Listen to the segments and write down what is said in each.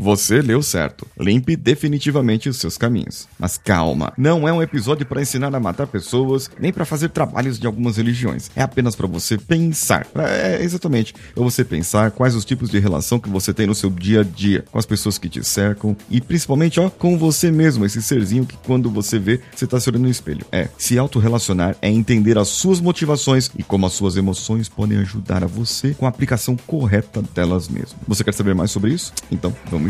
você leu certo. Limpe definitivamente os seus caminhos. Mas calma, não é um episódio para ensinar a matar pessoas, nem para fazer trabalhos de algumas religiões. É apenas para você pensar. É exatamente, para você pensar quais os tipos de relação que você tem no seu dia a dia, com as pessoas que te cercam e principalmente, ó, com você mesmo, esse serzinho que quando você vê, você tá se olhando no espelho. É, se autorrelacionar é entender as suas motivações e como as suas emoções podem ajudar a você com a aplicação correta delas mesmas. Você quer saber mais sobre isso? Então, vamos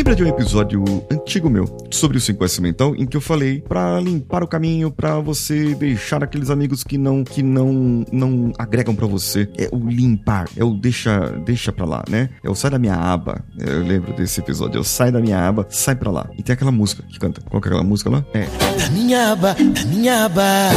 Lembra de um episódio antigo meu sobre o 5S mental em que eu falei para limpar o caminho para você deixar aqueles amigos que não que não não agregam para você. É o limpar, é o deixa deixa para lá, né? É o sai da minha aba. Eu lembro desse episódio, eu sai da minha aba, sai para lá. E tem aquela música que canta. Qual que é aquela música lá? É. Da minha aba, da minha aba,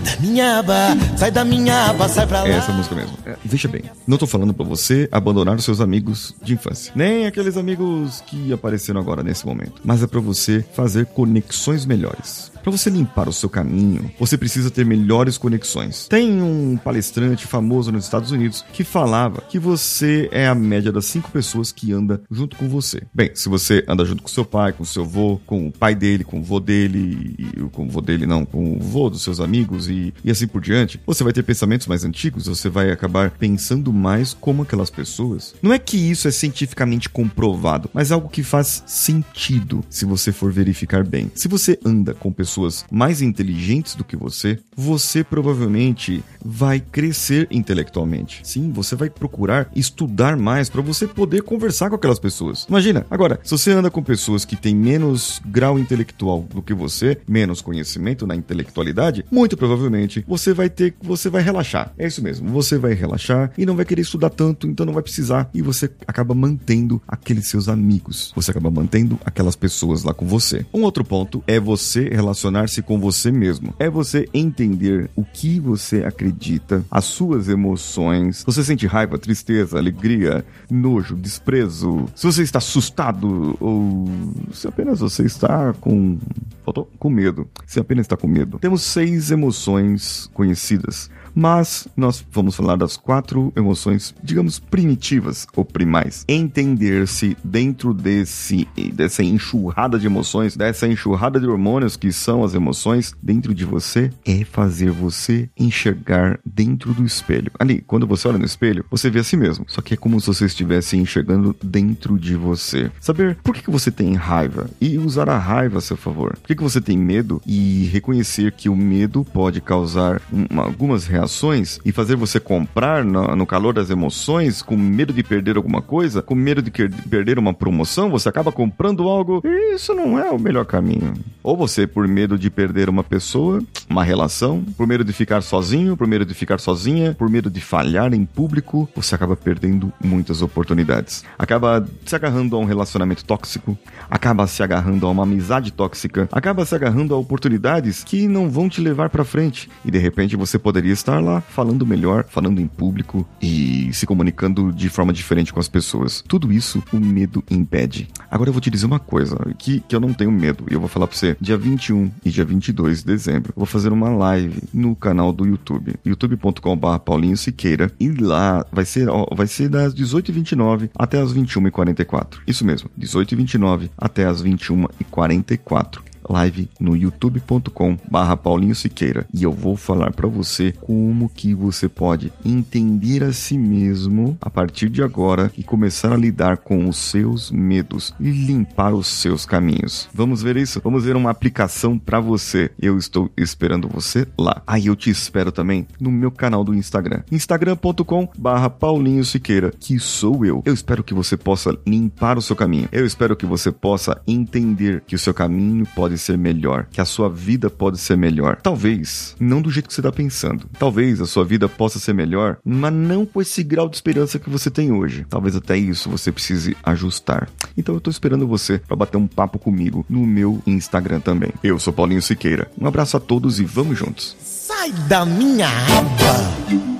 da minha aba, sai da minha aba, sai pra lá. É essa música mesmo. É, veja bem, não tô falando para você abandonar os seus amigos de infância, nem aqueles amigos que apareceram agora nesse momento, mas é para você fazer conexões melhores. Para você limpar o seu caminho, você precisa ter melhores conexões. Tem um palestrante famoso nos Estados Unidos que falava que você é a média das cinco pessoas que anda junto com você. Bem, se você anda junto com seu pai, com seu avô, com o pai dele, com o vô dele, com o vô dele não, com o vô dos seus amigos e, e assim por diante, você vai ter pensamentos mais antigos, você vai acabar pensando mais como aquelas pessoas. Não é que isso é cientificamente comprovado, mas é algo que faz sentido se você for verificar bem. Se você anda com pessoas pessoas mais inteligentes do que você, você provavelmente vai crescer intelectualmente. Sim, você vai procurar estudar mais para você poder conversar com aquelas pessoas. Imagina, agora, se você anda com pessoas que têm menos grau intelectual do que você, menos conhecimento na intelectualidade, muito provavelmente você vai ter, você vai relaxar. É isso mesmo, você vai relaxar e não vai querer estudar tanto, então não vai precisar e você acaba mantendo aqueles seus amigos. Você acaba mantendo aquelas pessoas lá com você. Um outro ponto é você relacionar relacionar-se com você mesmo. É você entender o que você acredita, as suas emoções. Você sente raiva, tristeza, alegria, nojo, desprezo. Se você está assustado ou se apenas você está com faltou com medo. Se apenas está com medo. Temos seis emoções conhecidas mas nós vamos falar das quatro emoções, digamos, primitivas ou primais. Entender-se dentro desse dessa enxurrada de emoções, dessa enxurrada de hormônios que são as emoções dentro de você é fazer você enxergar dentro do espelho. Ali, quando você olha no espelho, você vê a si mesmo, só que é como se você estivesse enxergando dentro de você. Saber por que, você tem raiva e usar a raiva a seu favor. Por que, você tem medo e reconhecer que o medo pode causar uma, algumas reações reações e fazer você comprar no, no, calor das emoções, com medo de perder alguma coisa, com medo de perder uma promoção, você acaba comprando algo. E isso não é o melhor caminho. Ou você, por medo de perder uma pessoa, uma relação, por medo de ficar sozinho, por medo de ficar sozinha, por medo de falhar em público, você acaba perdendo muitas oportunidades. Acaba se agarrando a um relacionamento tóxico, acaba se agarrando a uma amizade tóxica, acaba se agarrando a oportunidades que não vão te levar para frente. E de repente você poderia estar estar lá falando melhor, falando em público e se comunicando de forma diferente com as pessoas. Tudo isso o medo impede. Agora eu vou te dizer uma coisa, que, que eu não tenho medo, e eu vou falar pra você, dia 21 e dia 22 de dezembro, eu vou fazer uma live no canal do YouTube, youtube.com.br Paulinho Siqueira, e lá vai ser, ó, vai ser das 18h29 até as 21h44. Isso mesmo, 18h29 até as 21h44 live no youtube.com barra Paulinho Siqueira e eu vou falar para você como que você pode entender a si mesmo a partir de agora e começar a lidar com os seus medos e limpar os seus caminhos. Vamos ver isso? Vamos ver uma aplicação para você. Eu estou esperando você lá. Aí eu te espero também no meu canal do Instagram, instagram.com barra Paulinho Siqueira, que sou eu. Eu espero que você possa limpar o seu caminho. Eu espero que você possa entender que o seu caminho pode ser melhor, que a sua vida pode ser melhor. Talvez não do jeito que você está pensando. Talvez a sua vida possa ser melhor, mas não com esse grau de esperança que você tem hoje. Talvez até isso você precise ajustar. Então eu tô esperando você para bater um papo comigo no meu Instagram também. Eu sou Paulinho Siqueira. Um abraço a todos e vamos juntos. Sai da minha aba.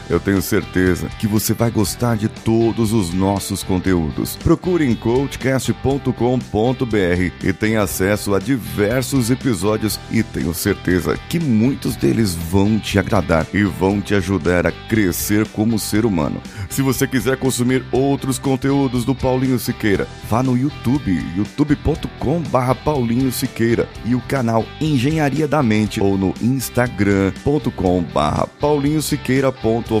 eu tenho certeza que você vai gostar de todos os nossos conteúdos. Procure em coachcast.com.br e tenha acesso a diversos episódios e tenho certeza que muitos deles vão te agradar e vão te ajudar a crescer como ser humano. Se você quiser consumir outros conteúdos do Paulinho Siqueira, vá no YouTube, youtube.com/barra Paulinho Siqueira e o canal Engenharia da Mente ou no instagram.com/barra Paulinho Siqueira.oficial.